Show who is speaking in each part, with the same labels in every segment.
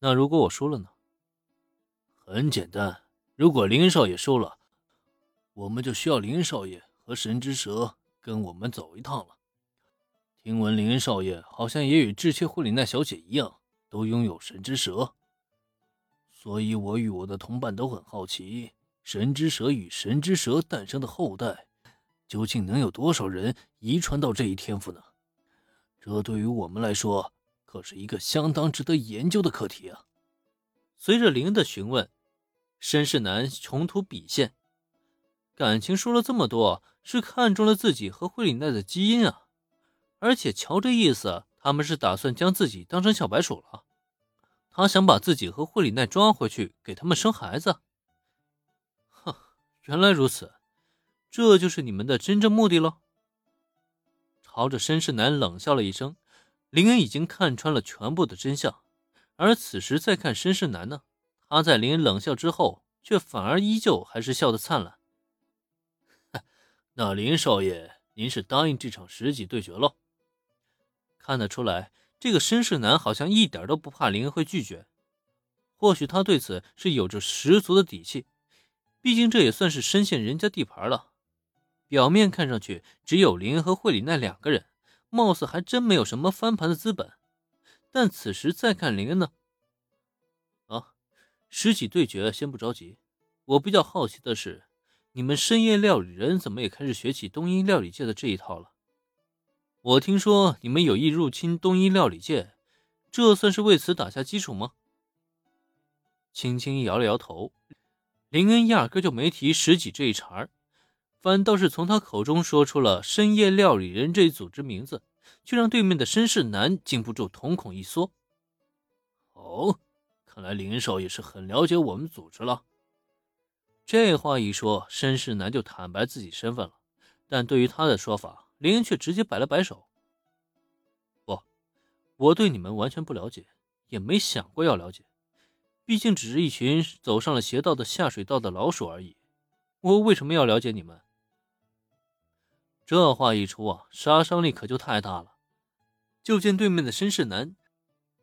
Speaker 1: 那如果我输了呢？
Speaker 2: 很简单，如果林少爷输了，我们就需要林少爷和神之蛇跟我们走一趟了。听闻林少爷好像也与智切惠里奈小姐一样，都拥有神之蛇，所以我与我的同伴都很好奇，神之蛇与神之蛇诞生的后代，究竟能有多少人遗传到这一天赋呢？这对于我们来说，可是一个相当值得研究的课题啊！
Speaker 1: 随着林的询问，申世南重涂笔线，感情说了这么多，是看中了自己和惠里奈的基因啊！而且瞧这意思，他们是打算将自己当成小白鼠了。他想把自己和惠里奈抓回去，给他们生孩子。哼，原来如此，这就是你们的真正目的喽！朝着申世南冷笑了一声，林恩已经看穿了全部的真相。而此时再看申世南呢，他在林恩冷笑之后，却反而依旧还是笑得灿烂。
Speaker 2: 那林少爷，您是答应这场十级对决喽？
Speaker 1: 看得出来，这个申世南好像一点都不怕林恩会拒绝。或许他对此是有着十足的底气，毕竟这也算是深陷人家地盘了。表面看上去只有林恩和惠里奈两个人，貌似还真没有什么翻盘的资本。但此时再看林恩呢？啊，十几对决先不着急，我比较好奇的是，你们深夜料理人怎么也开始学起东瀛料理界的这一套了？我听说你们有意入侵东瀛料理界，这算是为此打下基础吗？轻轻摇了摇头，林恩压根就没提十几这一茬儿。反倒是从他口中说出了“深夜料理人”这一组织名字，却让对面的绅士男禁不住瞳孔一缩。
Speaker 2: 哦，看来林少也是很了解我们组织了。
Speaker 1: 这话一说，绅士男就坦白自己身份了。但对于他的说法，林恩却直接摆了摆手：“不，我对你们完全不了解，也没想过要了解。毕竟只是一群走上了邪道的下水道的老鼠而已。我为什么要了解你们？”这话一出啊，杀伤力可就太大了。就见对面的绅士男，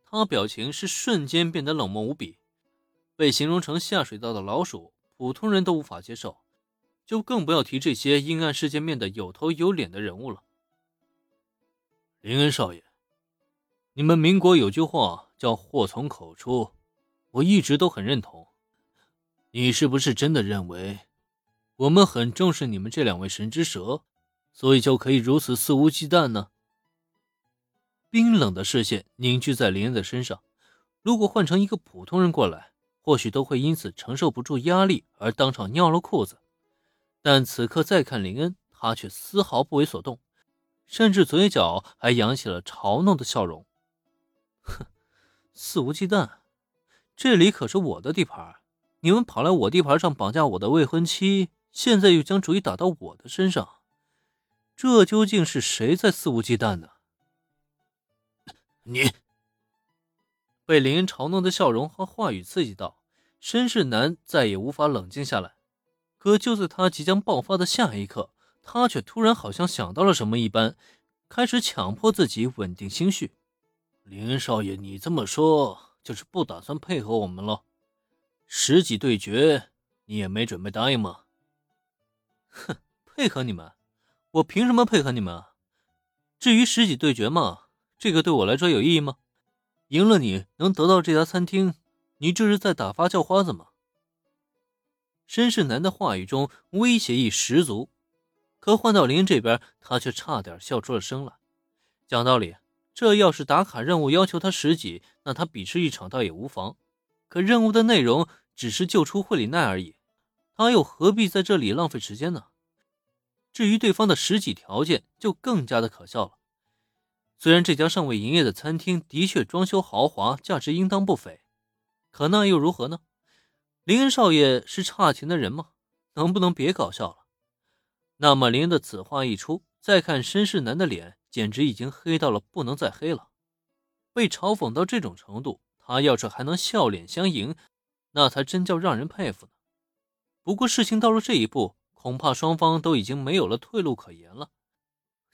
Speaker 1: 他表情是瞬间变得冷漠无比。被形容成下水道的老鼠，普通人都无法接受，就更不要提这些阴暗世界面的有头有脸的人物了。
Speaker 2: 林恩少爷，你们民国有句话叫“祸从口出”，我一直都很认同。你是不是真的认为，我们很重视你们这两位神之蛇？所以就可以如此肆无忌惮呢？
Speaker 1: 冰冷的视线凝聚在林恩的身上。如果换成一个普通人过来，或许都会因此承受不住压力而当场尿了裤子。但此刻再看林恩，他却丝毫不为所动，甚至嘴角还扬起了嘲弄的笑容。哼，肆无忌惮？这里可是我的地盘，你们跑来我地盘上绑架我的未婚妻，现在又将主意打到我的身上。这究竟是谁在肆无忌惮呢？
Speaker 2: 你
Speaker 1: 被林恩嘲弄的笑容和话语刺激到，申世南再也无法冷静下来。可就在他即将爆发的下一刻，他却突然好像想到了什么一般，开始强迫自己稳定心绪。
Speaker 2: 林恩少爷，你这么说就是不打算配合我们了？十几对决，你也没准备答应吗？
Speaker 1: 哼，配合你们？我凭什么配合你们啊？至于十几对决嘛，这个对我来说有意义吗？赢了你能得到这家餐厅，你这是在打发叫花子吗？申世南的话语中威胁意十足，可换到林这边，他却差点笑出了声来。讲道理，这要是打卡任务要求他十几，那他比试一场倒也无妨。可任务的内容只是救出惠里奈而已，他又何必在这里浪费时间呢？至于对方的实际条件，就更加的可笑了。虽然这家尚未营业的餐厅的确装修豪华，价值应当不菲，可那又如何呢？林恩少爷是差钱的人吗？能不能别搞笑了？那么林恩的此话一出，再看申世南的脸，简直已经黑到了不能再黑了。被嘲讽到这种程度，他要是还能笑脸相迎，那才真叫让人佩服呢。不过事情到了这一步。恐怕双方都已经没有了退路可言了。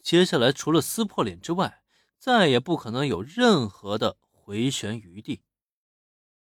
Speaker 1: 接下来，除了撕破脸之外，再也不可能有任何的回旋余地。